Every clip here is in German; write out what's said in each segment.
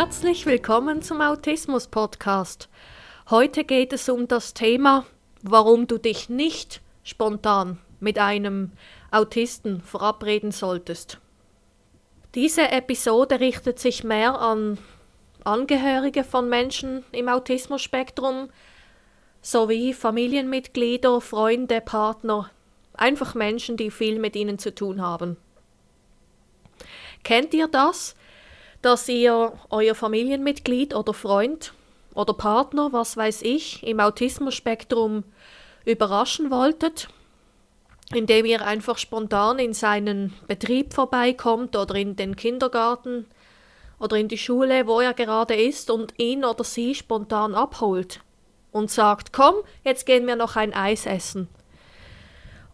Herzlich willkommen zum Autismus Podcast. Heute geht es um das Thema, warum du dich nicht spontan mit einem Autisten verabreden solltest. Diese Episode richtet sich mehr an Angehörige von Menschen im Autismus-Spektrum sowie Familienmitglieder, Freunde, Partner, einfach Menschen, die viel mit ihnen zu tun haben. Kennt ihr das, dass ihr euer Familienmitglied oder Freund oder Partner, was weiß ich, im Autismus-Spektrum überraschen wolltet, indem ihr einfach spontan in seinen Betrieb vorbeikommt oder in den Kindergarten oder in die Schule, wo er gerade ist und ihn oder sie spontan abholt und sagt, komm, jetzt gehen wir noch ein Eis essen.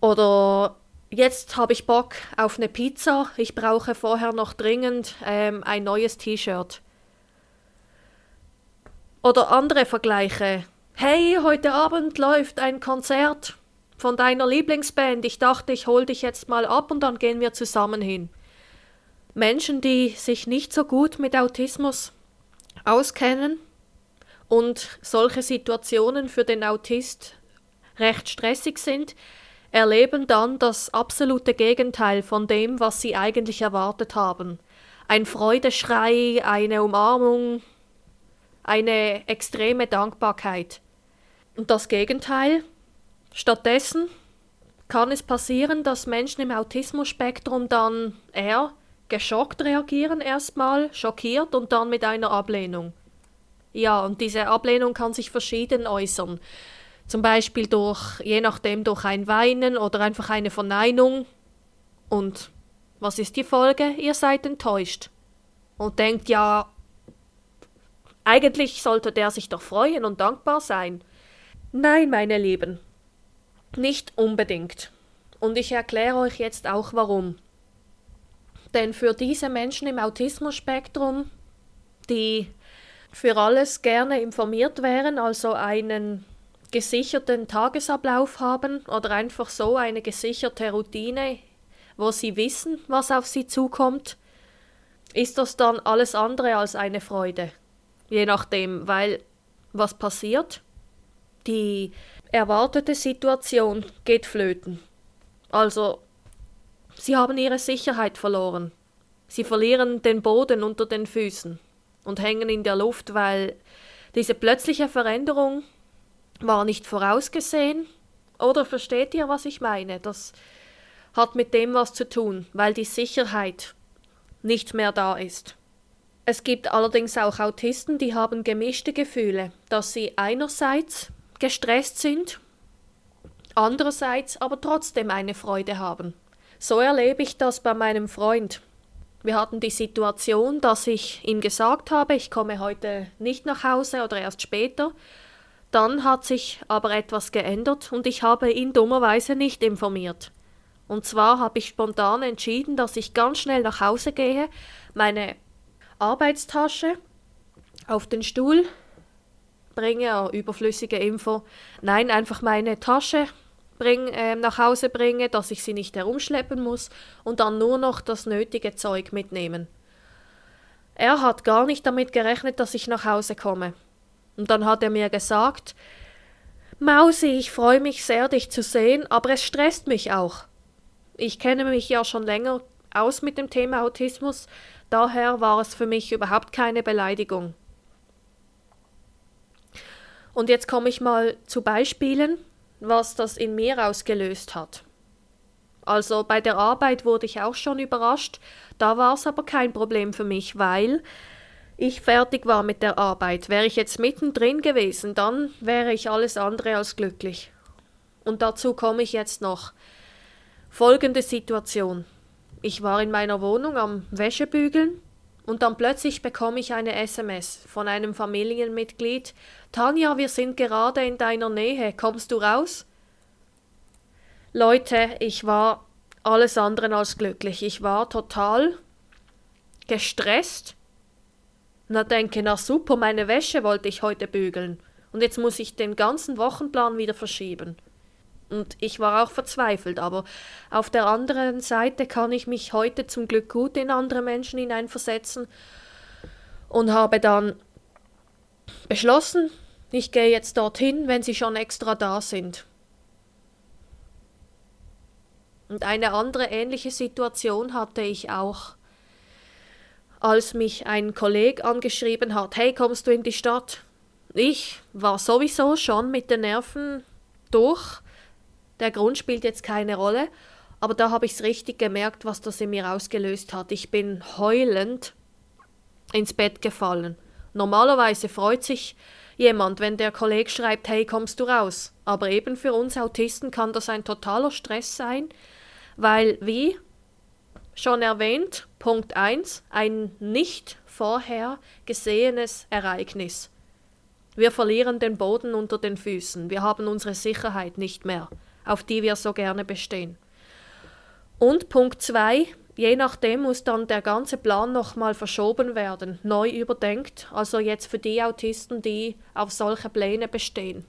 Oder jetzt habe ich Bock auf eine Pizza, ich brauche vorher noch dringend ähm, ein neues T-Shirt. Oder andere Vergleiche. Hey, heute Abend läuft ein Konzert von deiner Lieblingsband. Ich dachte, ich hol dich jetzt mal ab und dann gehen wir zusammen hin. Menschen, die sich nicht so gut mit Autismus auskennen und solche Situationen für den Autist recht stressig sind, erleben dann das absolute Gegenteil von dem, was sie eigentlich erwartet haben. Ein Freudeschrei, eine Umarmung, eine extreme Dankbarkeit. Und das Gegenteil, stattdessen kann es passieren, dass Menschen im Autismus-Spektrum dann eher geschockt reagieren erstmal, schockiert und dann mit einer Ablehnung. Ja, und diese Ablehnung kann sich verschieden äußern. Zum Beispiel durch, je nachdem, durch ein Weinen oder einfach eine Verneinung. Und was ist die Folge? Ihr seid enttäuscht. Und denkt, ja, eigentlich sollte der sich doch freuen und dankbar sein. Nein, meine Lieben, nicht unbedingt. Und ich erkläre euch jetzt auch warum. Denn für diese Menschen im Autismus-Spektrum, die für alles gerne informiert wären, also einen gesicherten Tagesablauf haben oder einfach so eine gesicherte Routine, wo sie wissen, was auf sie zukommt, ist das dann alles andere als eine Freude. Je nachdem, weil was passiert? Die erwartete Situation geht flöten. Also, sie haben ihre Sicherheit verloren. Sie verlieren den Boden unter den Füßen und hängen in der Luft, weil diese plötzliche Veränderung war nicht vorausgesehen. Oder versteht ihr, was ich meine? Das hat mit dem was zu tun, weil die Sicherheit nicht mehr da ist. Es gibt allerdings auch Autisten, die haben gemischte Gefühle, dass sie einerseits gestresst sind, andererseits aber trotzdem eine Freude haben. So erlebe ich das bei meinem Freund. Wir hatten die Situation, dass ich ihm gesagt habe, ich komme heute nicht nach Hause oder erst später, dann hat sich aber etwas geändert und ich habe ihn dummerweise nicht informiert. Und zwar habe ich spontan entschieden, dass ich ganz schnell nach Hause gehe, meine Arbeitstasche auf den Stuhl bringe, oh, überflüssige Info, nein, einfach meine Tasche bring, äh, nach Hause bringe, dass ich sie nicht herumschleppen muss und dann nur noch das nötige Zeug mitnehmen. Er hat gar nicht damit gerechnet, dass ich nach Hause komme. Und dann hat er mir gesagt, Mausi, ich freue mich sehr, dich zu sehen, aber es stresst mich auch. Ich kenne mich ja schon länger aus mit dem Thema Autismus, daher war es für mich überhaupt keine Beleidigung. Und jetzt komme ich mal zu Beispielen, was das in mir ausgelöst hat. Also bei der Arbeit wurde ich auch schon überrascht, da war es aber kein Problem für mich, weil ich fertig war mit der Arbeit. Wäre ich jetzt mittendrin gewesen, dann wäre ich alles andere als glücklich. Und dazu komme ich jetzt noch. Folgende Situation. Ich war in meiner Wohnung am Wäschebügeln und dann plötzlich bekomme ich eine SMS von einem Familienmitglied. Tanja, wir sind gerade in deiner Nähe. Kommst du raus? Leute, ich war alles andere als glücklich. Ich war total gestresst dann denke, na super, meine Wäsche wollte ich heute bügeln. Und jetzt muss ich den ganzen Wochenplan wieder verschieben. Und ich war auch verzweifelt, aber auf der anderen Seite kann ich mich heute zum Glück gut in andere Menschen hineinversetzen und habe dann beschlossen, ich gehe jetzt dorthin, wenn sie schon extra da sind. Und eine andere ähnliche Situation hatte ich auch, als mich ein Kollege angeschrieben hat, hey, kommst du in die Stadt? Ich war sowieso schon mit den Nerven durch. Der Grund spielt jetzt keine Rolle, aber da habe ich es richtig gemerkt, was das in mir ausgelöst hat. Ich bin heulend ins Bett gefallen. Normalerweise freut sich jemand, wenn der Kollege schreibt, hey, kommst du raus? Aber eben für uns Autisten kann das ein totaler Stress sein, weil, wie schon erwähnt, Punkt 1, ein nicht vorher gesehenes Ereignis. Wir verlieren den Boden unter den Füßen, wir haben unsere Sicherheit nicht mehr, auf die wir so gerne bestehen. Und Punkt 2, je nachdem muss dann der ganze Plan nochmal verschoben werden, neu überdenkt, also jetzt für die Autisten, die auf solche Pläne bestehen.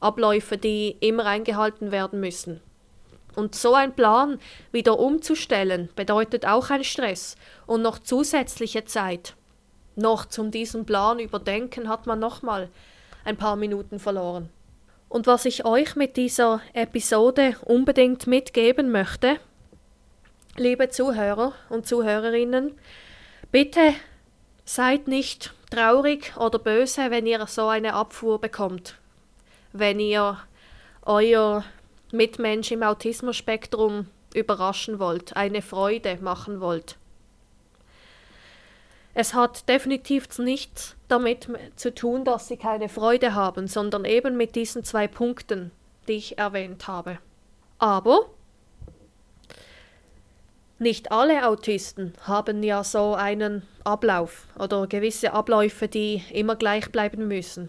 Abläufe, die immer eingehalten werden müssen. Und so ein Plan wieder umzustellen, bedeutet auch ein Stress und noch zusätzliche Zeit. Noch zum diesen Plan überdenken hat man nochmal ein paar Minuten verloren. Und was ich euch mit dieser Episode unbedingt mitgeben möchte, liebe Zuhörer und Zuhörerinnen, bitte seid nicht traurig oder böse, wenn ihr so eine Abfuhr bekommt. Wenn ihr euer Mitmensch im Autismus-Spektrum überraschen wollt, eine Freude machen wollt. Es hat definitiv nichts damit zu tun, dass sie keine Freude haben, sondern eben mit diesen zwei Punkten, die ich erwähnt habe. Aber nicht alle Autisten haben ja so einen Ablauf oder gewisse Abläufe, die immer gleich bleiben müssen.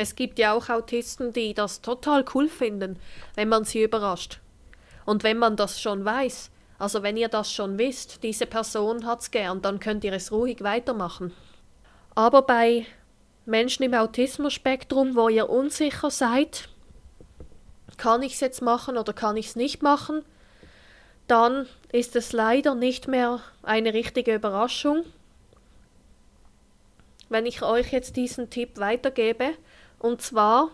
Es gibt ja auch Autisten, die das total cool finden, wenn man sie überrascht. Und wenn man das schon weiß, also wenn ihr das schon wisst, diese Person hat's gern, dann könnt ihr es ruhig weitermachen. Aber bei Menschen im Autismus-Spektrum, wo ihr unsicher seid, kann ich es jetzt machen oder kann ich es nicht machen, dann ist es leider nicht mehr eine richtige Überraschung. Wenn ich euch jetzt diesen Tipp weitergebe, und zwar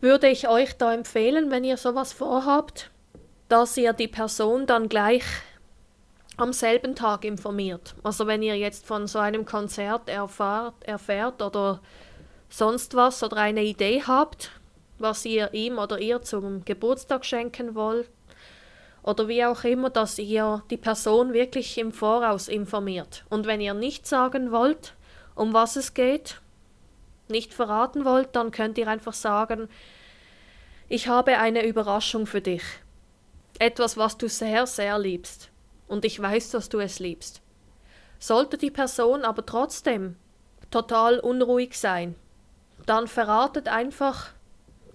würde ich euch da empfehlen, wenn ihr sowas vorhabt, dass ihr die Person dann gleich am selben Tag informiert. Also wenn ihr jetzt von so einem Konzert erfahrt, erfährt oder sonst was oder eine Idee habt, was ihr ihm oder ihr zum Geburtstag schenken wollt, oder wie auch immer, dass ihr die Person wirklich im Voraus informiert. Und wenn ihr nicht sagen wollt, um was es geht, nicht verraten wollt, dann könnt ihr einfach sagen, ich habe eine Überraschung für dich. Etwas, was du sehr, sehr liebst. Und ich weiß, dass du es liebst. Sollte die Person aber trotzdem total unruhig sein, dann verratet einfach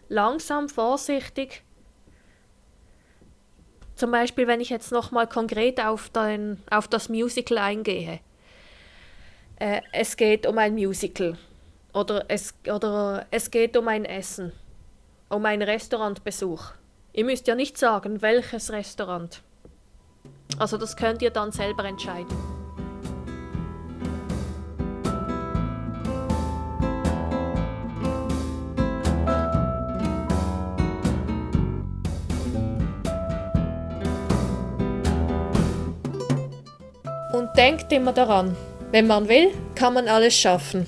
langsam, vorsichtig, zum Beispiel, wenn ich jetzt nochmal konkret auf, den, auf das Musical eingehe. Äh, es geht um ein Musical oder es, oder es geht um ein Essen, um einen Restaurantbesuch. Ihr müsst ja nicht sagen, welches Restaurant. Also das könnt ihr dann selber entscheiden. Und denkt immer daran, wenn man will, kann man alles schaffen.